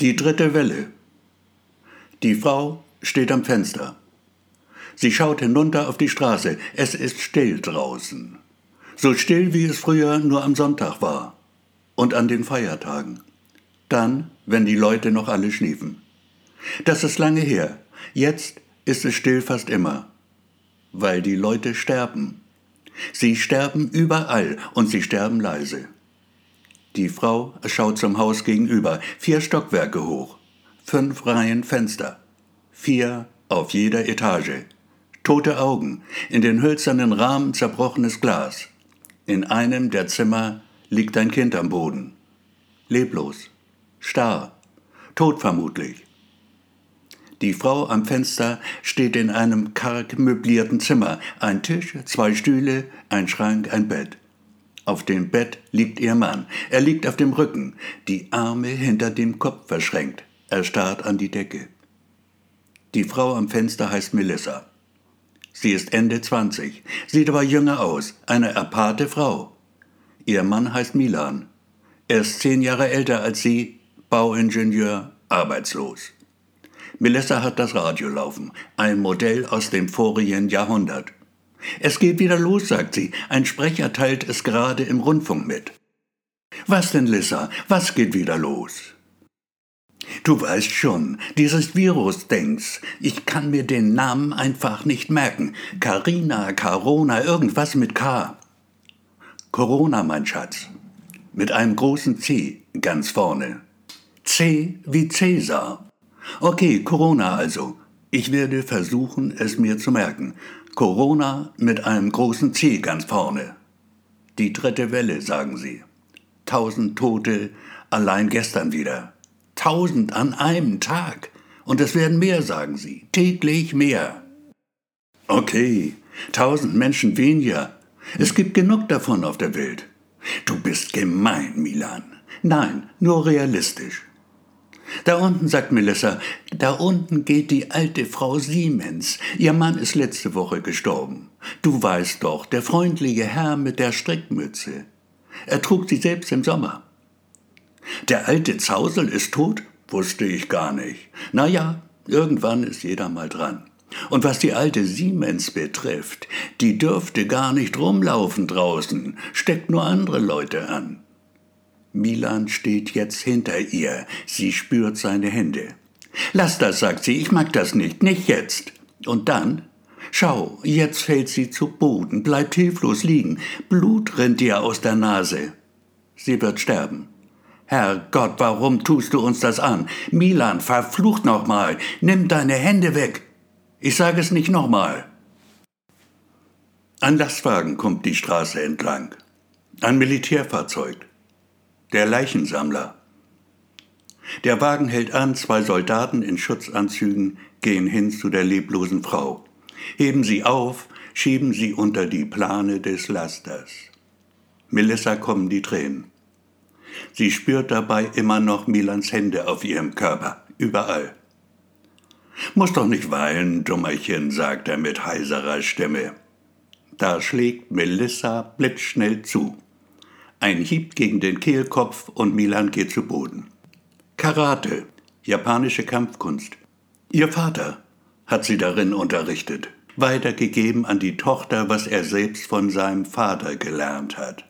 Die dritte Welle. Die Frau steht am Fenster. Sie schaut hinunter auf die Straße. Es ist still draußen. So still, wie es früher nur am Sonntag war. Und an den Feiertagen. Dann, wenn die Leute noch alle schliefen. Das ist lange her. Jetzt ist es still fast immer. Weil die Leute sterben. Sie sterben überall und sie sterben leise. Die Frau schaut zum Haus gegenüber, vier Stockwerke hoch, fünf Reihen Fenster, vier auf jeder Etage. Tote Augen, in den hölzernen Rahmen zerbrochenes Glas. In einem der Zimmer liegt ein Kind am Boden. Leblos, starr, tot vermutlich. Die Frau am Fenster steht in einem karg möblierten Zimmer. Ein Tisch, zwei Stühle, ein Schrank, ein Bett. Auf dem Bett liegt ihr Mann. Er liegt auf dem Rücken, die Arme hinter dem Kopf verschränkt. Er starrt an die Decke. Die Frau am Fenster heißt Melissa. Sie ist Ende 20, sieht aber jünger aus, eine aparte Frau. Ihr Mann heißt Milan. Er ist zehn Jahre älter als sie, Bauingenieur, arbeitslos. Melissa hat das Radio laufen, ein Modell aus dem vorigen Jahrhundert. Es geht wieder los, sagt sie. Ein Sprecher teilt es gerade im Rundfunk mit. Was denn, Lissa? Was geht wieder los? Du weißt schon, dieses Virus-Dings. Ich kann mir den Namen einfach nicht merken. Carina, Carona, irgendwas mit K. Corona, mein Schatz. Mit einem großen C ganz vorne. C wie Cäsar. Okay, Corona also. Ich werde versuchen, es mir zu merken. Corona mit einem großen C ganz vorne. Die dritte Welle, sagen sie. Tausend Tote allein gestern wieder. Tausend an einem Tag. Und es werden mehr, sagen sie. Täglich mehr. Okay, tausend Menschen weniger. Es gibt genug davon auf der Welt. Du bist gemein, Milan. Nein, nur realistisch. Da unten, sagt Melissa, da unten geht die alte Frau Siemens. Ihr Mann ist letzte Woche gestorben. Du weißt doch, der freundliche Herr mit der Strickmütze. Er trug sie selbst im Sommer. Der alte Zausel ist tot? Wusste ich gar nicht. Na ja, irgendwann ist jeder mal dran. Und was die alte Siemens betrifft, die dürfte gar nicht rumlaufen draußen, steckt nur andere Leute an. Milan steht jetzt hinter ihr. Sie spürt seine Hände. Lass das, sagt sie, ich mag das nicht, nicht jetzt. Und dann? Schau, jetzt fällt sie zu Boden, bleibt hilflos liegen. Blut rinnt ihr aus der Nase. Sie wird sterben. Herrgott, warum tust du uns das an? Milan, verflucht nochmal, nimm deine Hände weg. Ich sage es nicht nochmal. Ein Lastwagen kommt die Straße entlang. Ein Militärfahrzeug der Leichensammler. Der Wagen hält an, zwei Soldaten in Schutzanzügen gehen hin zu der leblosen Frau, heben sie auf, schieben sie unter die Plane des Lasters. Melissa kommen die Tränen. Sie spürt dabei immer noch Milans Hände auf ihrem Körper, überall. Muss doch nicht weinen, Dummerchen, sagt er mit heiserer Stimme. Da schlägt Melissa blitzschnell zu. Ein Hieb gegen den Kehlkopf und Milan geht zu Boden. Karate, japanische Kampfkunst. Ihr Vater hat sie darin unterrichtet, weitergegeben an die Tochter, was er selbst von seinem Vater gelernt hat.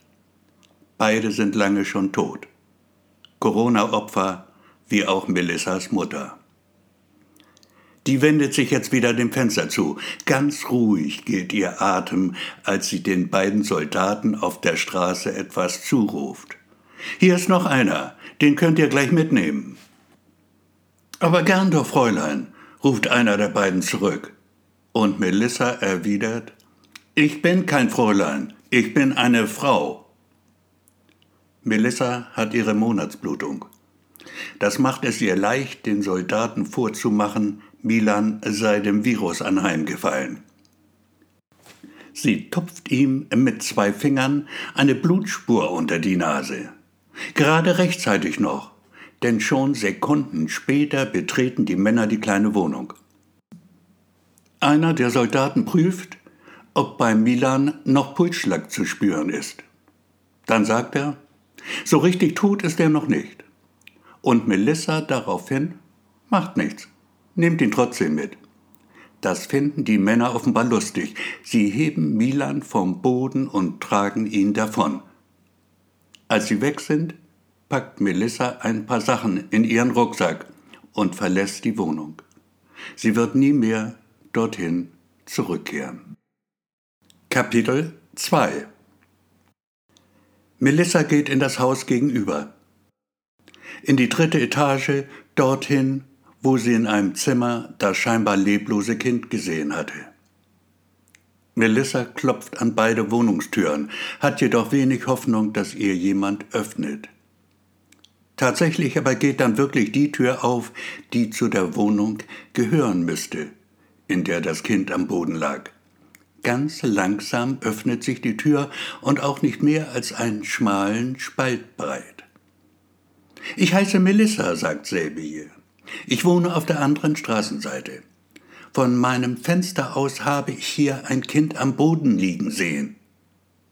Beide sind lange schon tot. Corona-Opfer wie auch Melissas Mutter. Die wendet sich jetzt wieder dem Fenster zu. Ganz ruhig geht ihr Atem, als sie den beiden Soldaten auf der Straße etwas zuruft. Hier ist noch einer, den könnt ihr gleich mitnehmen. Aber gern doch, Fräulein, ruft einer der beiden zurück. Und Melissa erwidert, ich bin kein Fräulein, ich bin eine Frau. Melissa hat ihre Monatsblutung. Das macht es ihr leicht, den Soldaten vorzumachen, Milan sei dem Virus anheimgefallen. Sie tupft ihm mit zwei Fingern eine Blutspur unter die Nase. Gerade rechtzeitig noch, denn schon Sekunden später betreten die Männer die kleine Wohnung. Einer der Soldaten prüft, ob bei Milan noch Pulsschlag zu spüren ist. Dann sagt er, so richtig tot ist er noch nicht. Und Melissa daraufhin, macht nichts, nehmt ihn trotzdem mit. Das finden die Männer offenbar lustig. Sie heben Milan vom Boden und tragen ihn davon. Als sie weg sind, packt Melissa ein paar Sachen in ihren Rucksack und verlässt die Wohnung. Sie wird nie mehr dorthin zurückkehren. Kapitel 2 Melissa geht in das Haus gegenüber. In die dritte Etage, dorthin, wo sie in einem Zimmer das scheinbar leblose Kind gesehen hatte. Melissa klopft an beide Wohnungstüren, hat jedoch wenig Hoffnung, dass ihr jemand öffnet. Tatsächlich aber geht dann wirklich die Tür auf, die zu der Wohnung gehören müsste, in der das Kind am Boden lag. Ganz langsam öffnet sich die Tür und auch nicht mehr als einen schmalen Spalt breit. Ich heiße Melissa, sagt Selby. Ich wohne auf der anderen Straßenseite. Von meinem Fenster aus habe ich hier ein Kind am Boden liegen sehen.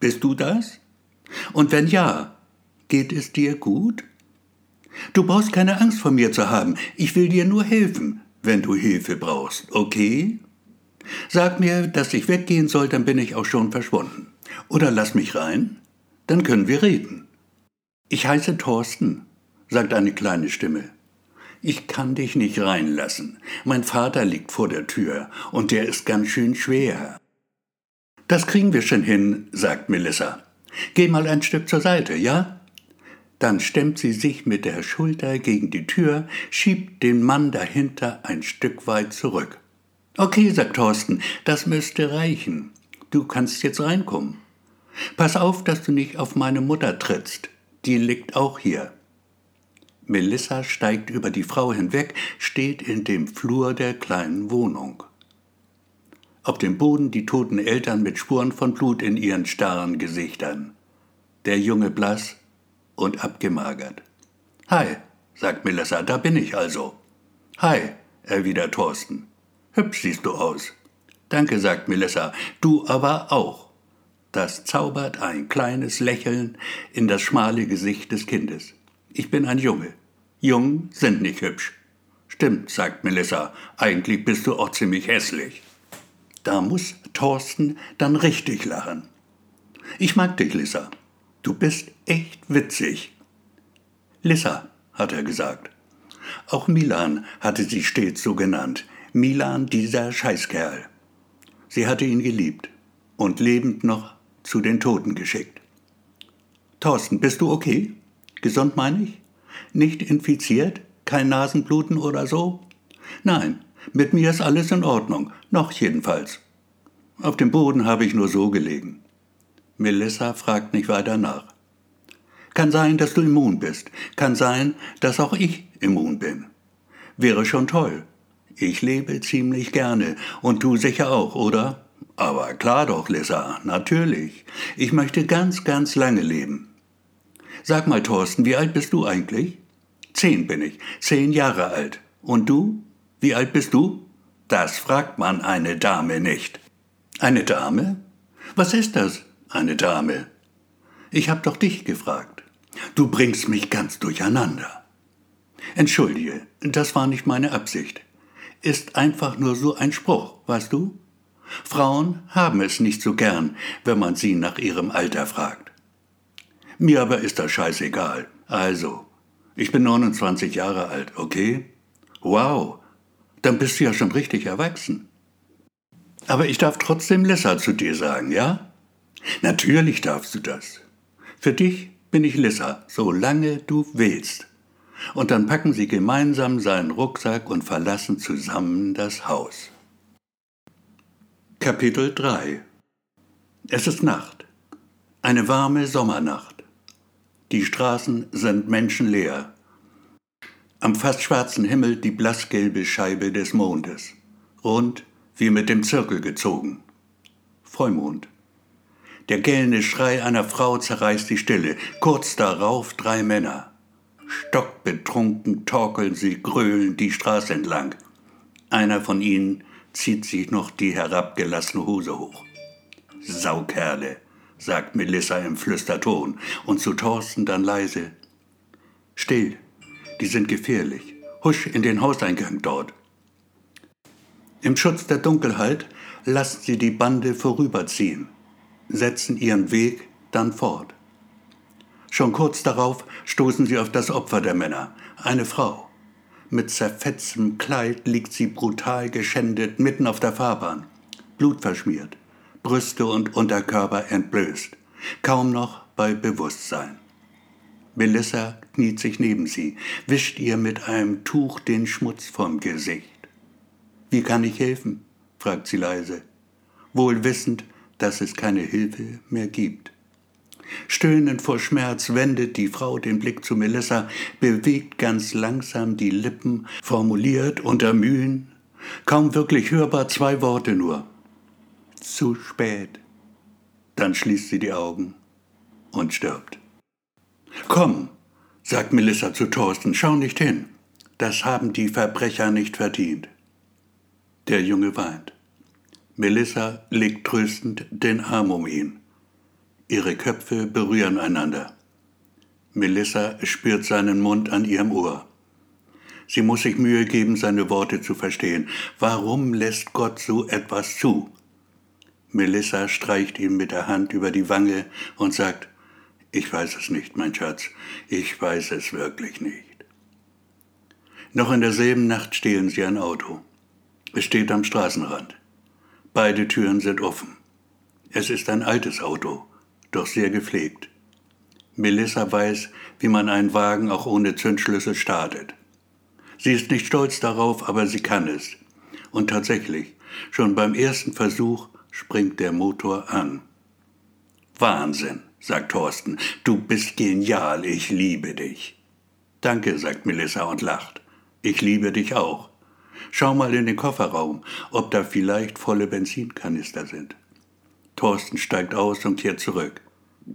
Bist du das? Und wenn ja, geht es dir gut? Du brauchst keine Angst vor mir zu haben. Ich will dir nur helfen, wenn du Hilfe brauchst, okay? Sag mir, dass ich weggehen soll, dann bin ich auch schon verschwunden. Oder lass mich rein, dann können wir reden. Ich heiße Thorsten, sagt eine kleine Stimme. Ich kann dich nicht reinlassen. Mein Vater liegt vor der Tür und der ist ganz schön schwer. Das kriegen wir schon hin, sagt Melissa. Geh mal ein Stück zur Seite, ja? Dann stemmt sie sich mit der Schulter gegen die Tür, schiebt den Mann dahinter ein Stück weit zurück. Okay, sagt Thorsten, das müsste reichen. Du kannst jetzt reinkommen. Pass auf, dass du nicht auf meine Mutter trittst. Die liegt auch hier. Melissa steigt über die Frau hinweg, steht in dem Flur der kleinen Wohnung. Auf dem Boden die toten Eltern mit Spuren von Blut in ihren starren Gesichtern. Der Junge blass und abgemagert. Hi, sagt Melissa, da bin ich also. Hi, erwidert Thorsten. Hübsch siehst du aus. Danke, sagt Melissa, du aber auch. Das zaubert ein kleines Lächeln in das schmale Gesicht des Kindes. Ich bin ein Junge. Jungen sind nicht hübsch. Stimmt, sagt Melissa, eigentlich bist du auch ziemlich hässlich. Da muss Thorsten dann richtig lachen. Ich mag dich, Lissa. Du bist echt witzig. Lissa, hat er gesagt. Auch Milan hatte sie stets so genannt. Milan dieser Scheißkerl. Sie hatte ihn geliebt und lebend noch zu den Toten geschickt. Thorsten, bist du okay? Gesund meine ich? Nicht infiziert? Kein Nasenbluten oder so? Nein, mit mir ist alles in Ordnung, noch jedenfalls. Auf dem Boden habe ich nur so gelegen. Melissa fragt nicht weiter nach. Kann sein, dass du immun bist. Kann sein, dass auch ich immun bin. Wäre schon toll, ich lebe ziemlich gerne. Und du sicher auch, oder? Aber klar doch, Lissa, natürlich. Ich möchte ganz, ganz lange leben. Sag mal, Thorsten, wie alt bist du eigentlich? Zehn bin ich, zehn Jahre alt. Und du? Wie alt bist du? Das fragt man eine Dame nicht. Eine Dame? Was ist das, eine Dame? Ich hab doch dich gefragt. Du bringst mich ganz durcheinander. Entschuldige, das war nicht meine Absicht ist einfach nur so ein Spruch, weißt du? Frauen haben es nicht so gern, wenn man sie nach ihrem Alter fragt. Mir aber ist das scheißegal. Also, ich bin 29 Jahre alt, okay? Wow, dann bist du ja schon richtig erwachsen. Aber ich darf trotzdem Lissa zu dir sagen, ja? Natürlich darfst du das. Für dich bin ich Lissa, solange du willst und dann packen sie gemeinsam seinen Rucksack und verlassen zusammen das Haus. Kapitel 3 Es ist Nacht. Eine warme Sommernacht. Die Straßen sind menschenleer. Am fast schwarzen Himmel die blassgelbe Scheibe des Mondes, rund wie mit dem Zirkel gezogen. Vollmond. Der gellende Schrei einer Frau zerreißt die Stille, kurz darauf drei Männer. Stockbetrunken torkeln sie gröhlend die Straße entlang. Einer von ihnen zieht sich noch die herabgelassene Hose hoch. Saukerle, sagt Melissa im Flüsterton und zu Thorsten dann leise. Still, die sind gefährlich. Husch in den Hauseingang dort. Im Schutz der Dunkelheit lassen sie die Bande vorüberziehen, setzen ihren Weg dann fort. Schon kurz darauf stoßen sie auf das Opfer der Männer, eine Frau. Mit zerfetztem Kleid liegt sie brutal geschändet mitten auf der Fahrbahn, blutverschmiert, Brüste und Unterkörper entblößt, kaum noch bei Bewusstsein. Melissa kniet sich neben sie, wischt ihr mit einem Tuch den Schmutz vom Gesicht. Wie kann ich helfen? fragt sie leise, wohl wissend, dass es keine Hilfe mehr gibt. Stöhnend vor Schmerz wendet die Frau den Blick zu Melissa, bewegt ganz langsam die Lippen, formuliert unter Mühen, kaum wirklich hörbar zwei Worte nur. Zu spät. Dann schließt sie die Augen und stirbt. Komm, sagt Melissa zu Thorsten, schau nicht hin. Das haben die Verbrecher nicht verdient. Der Junge weint. Melissa legt tröstend den Arm um ihn. Ihre Köpfe berühren einander. Melissa spürt seinen Mund an ihrem Ohr. Sie muss sich Mühe geben, seine Worte zu verstehen. Warum lässt Gott so etwas zu? Melissa streicht ihm mit der Hand über die Wange und sagt, ich weiß es nicht, mein Schatz, ich weiß es wirklich nicht. Noch in derselben Nacht stehlen sie ein Auto. Es steht am Straßenrand. Beide Türen sind offen. Es ist ein altes Auto, doch sehr gepflegt. Melissa weiß, wie man einen Wagen auch ohne Zündschlüssel startet. Sie ist nicht stolz darauf, aber sie kann es. Und tatsächlich, schon beim ersten Versuch springt der Motor an. Wahnsinn, sagt Thorsten, du bist genial, ich liebe dich. Danke, sagt Melissa und lacht. Ich liebe dich auch. Schau mal in den Kofferraum, ob da vielleicht volle Benzinkanister sind. Thorsten steigt aus und kehrt zurück.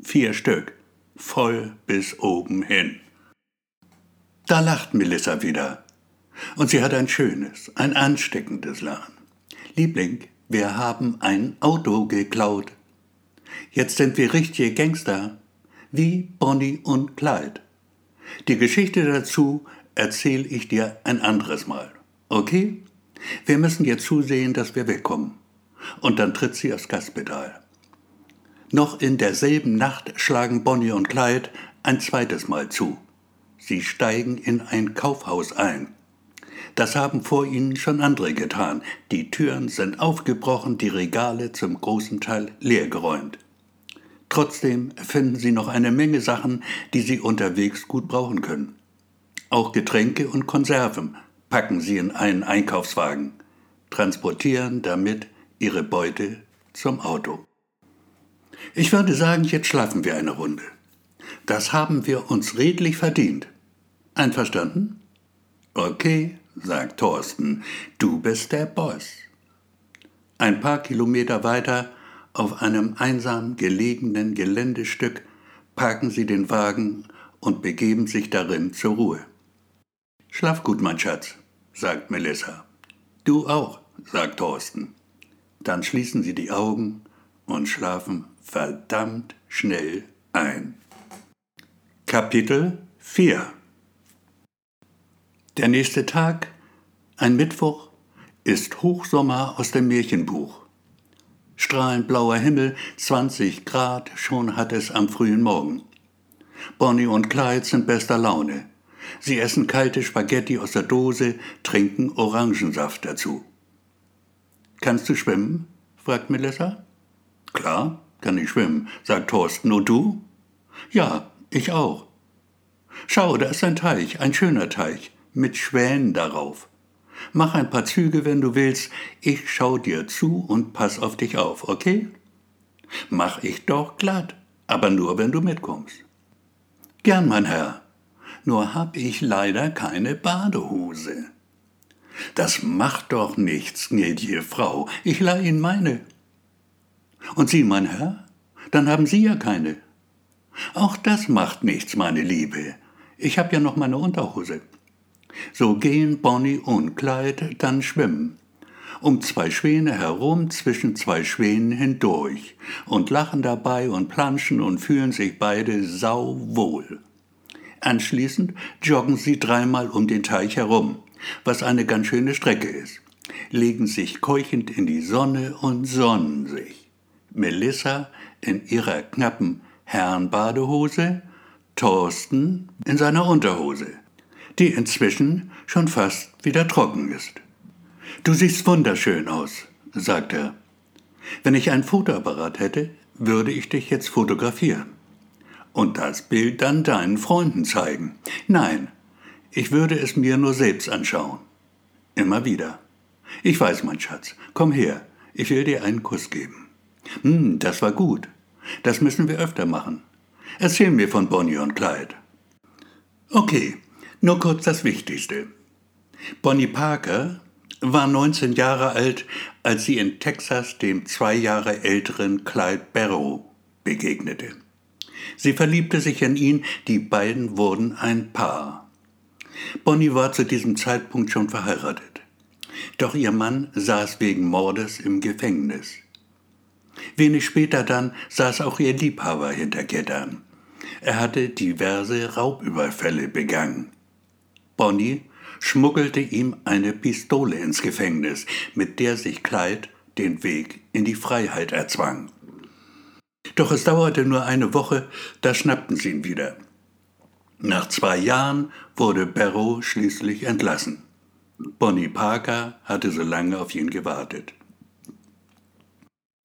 Vier Stück, voll bis oben hin. Da lacht Melissa wieder. Und sie hat ein schönes, ein ansteckendes Lachen. Liebling, wir haben ein Auto geklaut. Jetzt sind wir richtige Gangster, wie Bonnie und Clyde. Die Geschichte dazu erzähle ich dir ein anderes Mal. Okay? Wir müssen jetzt zusehen, dass wir wegkommen. Und dann tritt sie aufs Gaspedal. Noch in derselben Nacht schlagen Bonnie und Clyde ein zweites Mal zu. Sie steigen in ein Kaufhaus ein. Das haben vor ihnen schon andere getan. Die Türen sind aufgebrochen, die Regale zum großen Teil leergeräumt. Trotzdem finden sie noch eine Menge Sachen, die sie unterwegs gut brauchen können. Auch Getränke und Konserven packen sie in einen Einkaufswagen, transportieren damit ihre Beute zum Auto. Ich würde sagen, jetzt schlafen wir eine Runde. Das haben wir uns redlich verdient. Einverstanden? Okay, sagt Thorsten, du bist der Boss. Ein paar Kilometer weiter, auf einem einsam gelegenen Geländestück, parken sie den Wagen und begeben sich darin zur Ruhe. Schlaf gut, mein Schatz, sagt Melissa. Du auch, sagt Thorsten. Dann schließen sie die Augen und schlafen verdammt schnell ein. Kapitel 4 der nächste Tag, ein Mittwoch, ist Hochsommer aus dem Märchenbuch. Strahlend blauer Himmel, 20 Grad, schon hat es am frühen Morgen. Bonnie und Clyde sind bester Laune. Sie essen kalte Spaghetti aus der Dose, trinken Orangensaft dazu. Kannst du schwimmen? fragt Melissa. Klar, kann ich schwimmen, sagt Thorsten. Und du? Ja, ich auch. Schau, da ist ein Teich, ein schöner Teich mit Schwänen darauf. Mach ein paar Züge, wenn du willst, ich schau dir zu und pass auf dich auf, okay? Mach ich doch glatt, aber nur, wenn du mitkommst. Gern, mein Herr, nur hab ich leider keine Badehose. Das macht doch nichts, gnädige Frau, ich leih Ihnen meine. Und Sie, mein Herr, dann haben Sie ja keine. Auch das macht nichts, meine Liebe. Ich hab ja noch meine Unterhose. So gehen Bonnie und Clyde dann schwimmen, um zwei Schwäne herum, zwischen zwei Schwänen hindurch, und lachen dabei und planschen und fühlen sich beide sauwohl. Anschließend joggen sie dreimal um den Teich herum, was eine ganz schöne Strecke ist, legen sich keuchend in die Sonne und sonnen sich. Melissa in ihrer knappen Herrenbadehose, Thorsten in seiner Unterhose, die inzwischen schon fast wieder trocken ist. Du siehst wunderschön aus, sagt er. Wenn ich einen Fotoapparat hätte, würde ich dich jetzt fotografieren. Und das Bild dann deinen Freunden zeigen. Nein, ich würde es mir nur selbst anschauen. Immer wieder. Ich weiß, mein Schatz, komm her, ich will dir einen Kuss geben. Hm, das war gut. Das müssen wir öfter machen. Erzähl mir von Bonnie und Clyde. Okay, nur kurz das Wichtigste. Bonnie Parker war 19 Jahre alt, als sie in Texas dem zwei Jahre älteren Clyde Barrow begegnete. Sie verliebte sich in ihn, die beiden wurden ein Paar. Bonnie war zu diesem Zeitpunkt schon verheiratet. Doch ihr Mann saß wegen Mordes im Gefängnis. Wenig später dann saß auch ihr Liebhaber hinter Gittern. Er hatte diverse Raubüberfälle begangen. Bonnie schmuggelte ihm eine Pistole ins Gefängnis, mit der sich Clyde den Weg in die Freiheit erzwang. Doch es dauerte nur eine Woche, da schnappten sie ihn wieder. Nach zwei Jahren wurde Barrow schließlich entlassen. Bonnie Parker hatte so lange auf ihn gewartet.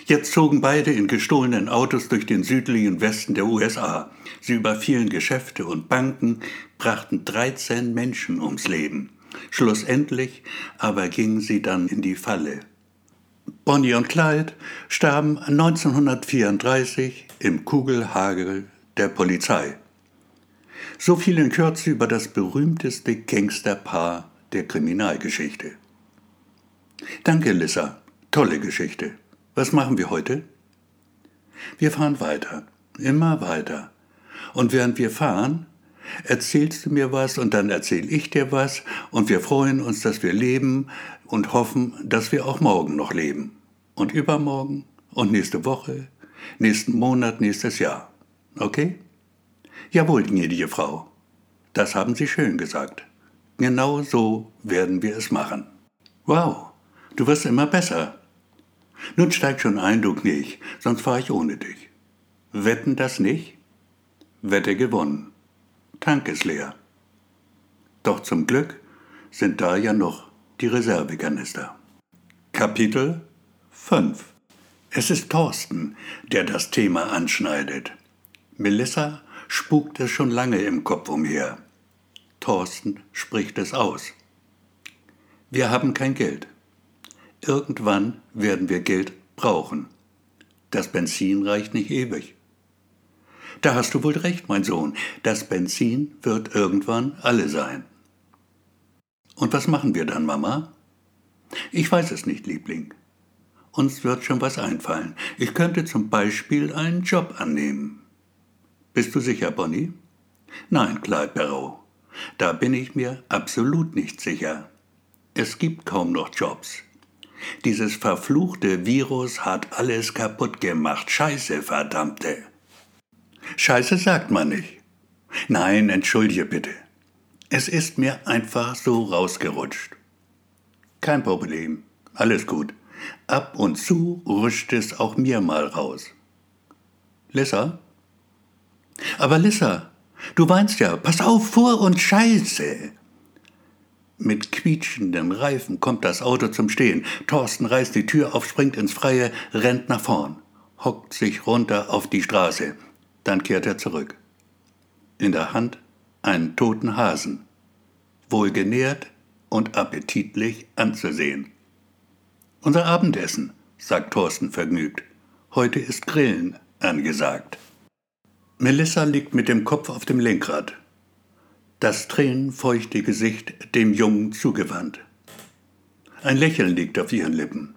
Jetzt zogen beide in gestohlenen Autos durch den südlichen Westen der USA. Sie überfielen Geschäfte und Banken, brachten 13 Menschen ums Leben. Schlussendlich aber gingen sie dann in die Falle. Bonnie und Clyde starben 1934 im Kugelhagel der Polizei. So viel in Kürze über das berühmteste Gangsterpaar der Kriminalgeschichte. Danke, Lissa. Tolle Geschichte. Was machen wir heute? Wir fahren weiter, immer weiter. Und während wir fahren, erzählst du mir was und dann erzähl ich dir was und wir freuen uns, dass wir leben und hoffen, dass wir auch morgen noch leben. Und übermorgen und nächste Woche, nächsten Monat, nächstes Jahr. Okay? Jawohl, gnädige Frau. Das haben Sie schön gesagt. Genau so werden wir es machen. Wow, du wirst immer besser. Nun steig schon ein, du Knech, sonst fahre ich ohne dich. Wetten das nicht? Wette gewonnen. Tank ist leer. Doch zum Glück sind da ja noch die Reservekanister. Kapitel 5 Es ist Thorsten, der das Thema anschneidet. Melissa spukt es schon lange im Kopf umher. Thorsten spricht es aus. Wir haben kein Geld. Irgendwann werden wir Geld brauchen. Das Benzin reicht nicht ewig. Da hast du wohl recht, mein Sohn. Das Benzin wird irgendwann alle sein. Und was machen wir dann, Mama? Ich weiß es nicht, Liebling. Uns wird schon was einfallen. Ich könnte zum Beispiel einen Job annehmen. Bist du sicher, Bonnie? Nein, Clyde Barrow. Da bin ich mir absolut nicht sicher. Es gibt kaum noch Jobs. Dieses verfluchte Virus hat alles kaputt gemacht. Scheiße, verdammte. Scheiße sagt man nicht. Nein, entschuldige bitte. Es ist mir einfach so rausgerutscht. Kein Problem, alles gut. Ab und zu rutscht es auch mir mal raus. Lissa? Aber Lissa, du weinst ja. Pass auf, vor und Scheiße. Mit quietschenden Reifen kommt das Auto zum Stehen. Thorsten reißt die Tür auf, springt ins Freie, rennt nach vorn, hockt sich runter auf die Straße. Dann kehrt er zurück. In der Hand einen toten Hasen, wohlgenährt und appetitlich anzusehen. Unser Abendessen, sagt Thorsten vergnügt. Heute ist Grillen angesagt. Melissa liegt mit dem Kopf auf dem Lenkrad, das tränenfeuchte Gesicht dem Jungen zugewandt. Ein Lächeln liegt auf ihren Lippen.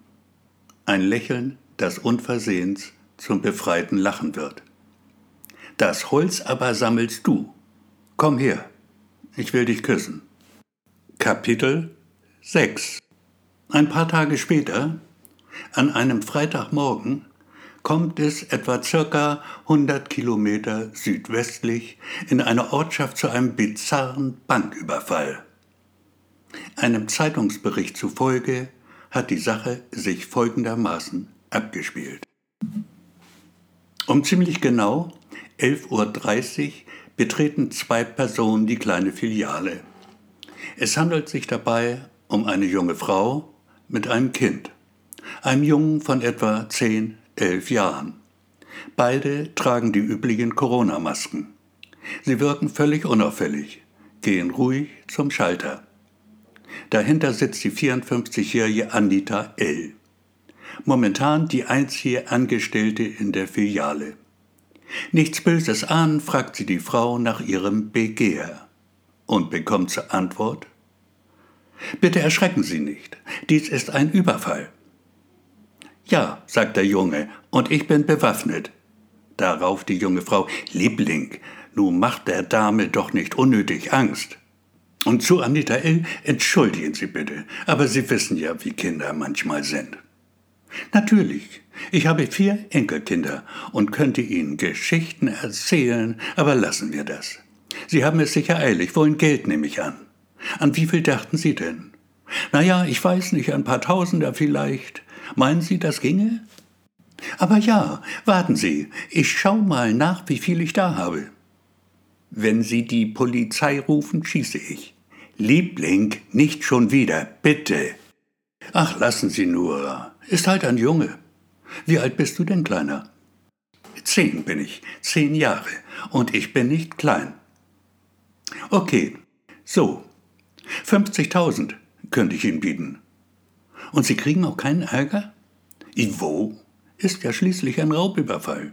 Ein Lächeln, das unversehens zum befreiten Lachen wird. Das Holz aber sammelst du. Komm her, ich will dich küssen. Kapitel 6 Ein paar Tage später, an einem Freitagmorgen, kommt es etwa circa 100 Kilometer südwestlich in einer Ortschaft zu einem bizarren Banküberfall. Einem Zeitungsbericht zufolge hat die Sache sich folgendermaßen abgespielt. Um ziemlich genau 11.30 Uhr betreten zwei Personen die kleine Filiale. Es handelt sich dabei um eine junge Frau mit einem Kind, einem Jungen von etwa 10, 11 Jahren. Beide tragen die üblichen Corona-Masken. Sie wirken völlig unauffällig, gehen ruhig zum Schalter. Dahinter sitzt die 54-jährige Anita L. Momentan die einzige Angestellte in der Filiale. Nichts Böses an, fragt sie die Frau nach ihrem Begehr und bekommt zur Antwort Bitte erschrecken Sie nicht, dies ist ein Überfall. Ja, sagt der Junge, und ich bin bewaffnet. Darauf die junge Frau Liebling, nun macht der Dame doch nicht unnötig Angst. Und zu Anita L. Entschuldigen Sie bitte, aber Sie wissen ja, wie Kinder manchmal sind. Natürlich, ich habe vier Enkelkinder und könnte Ihnen Geschichten erzählen, aber lassen wir das. Sie haben es sicher eilig, wollen Geld, nehme ich an. An wie viel dachten Sie denn? Na ja, ich weiß nicht, ein paar Tausender vielleicht. Meinen Sie, das ginge? Aber ja, warten Sie, ich schau mal nach, wie viel ich da habe. Wenn Sie die Polizei rufen, schieße ich. Liebling, nicht schon wieder, bitte. Ach, lassen Sie nur. Ist halt ein Junge. Wie alt bist du denn, Kleiner? Zehn bin ich, zehn Jahre. Und ich bin nicht klein. Okay, so. 50.000 könnte ich Ihnen bieten. Und Sie kriegen auch keinen Ärger? Wo? Ist ja schließlich ein Raubüberfall.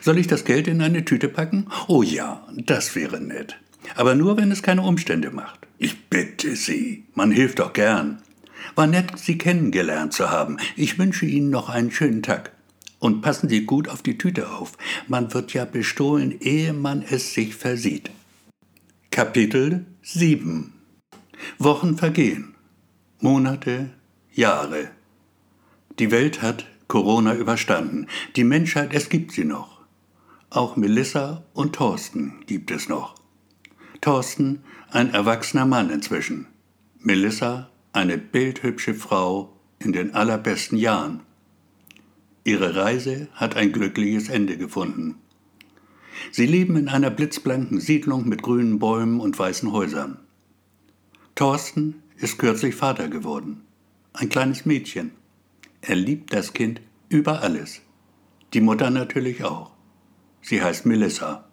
Soll ich das Geld in eine Tüte packen? Oh ja, das wäre nett. Aber nur, wenn es keine Umstände macht. Ich bitte Sie, man hilft doch gern. War nett, Sie kennengelernt zu haben. Ich wünsche Ihnen noch einen schönen Tag. Und passen Sie gut auf die Tüte auf. Man wird ja bestohlen, ehe man es sich versieht. Kapitel 7 Wochen vergehen. Monate, Jahre. Die Welt hat Corona überstanden. Die Menschheit, es gibt sie noch. Auch Melissa und Thorsten gibt es noch. Thorsten, ein erwachsener Mann inzwischen. Melissa, eine bildhübsche Frau in den allerbesten Jahren. Ihre Reise hat ein glückliches Ende gefunden. Sie leben in einer blitzblanken Siedlung mit grünen Bäumen und weißen Häusern. Thorsten ist kürzlich Vater geworden. Ein kleines Mädchen. Er liebt das Kind über alles. Die Mutter natürlich auch. Sie heißt Melissa.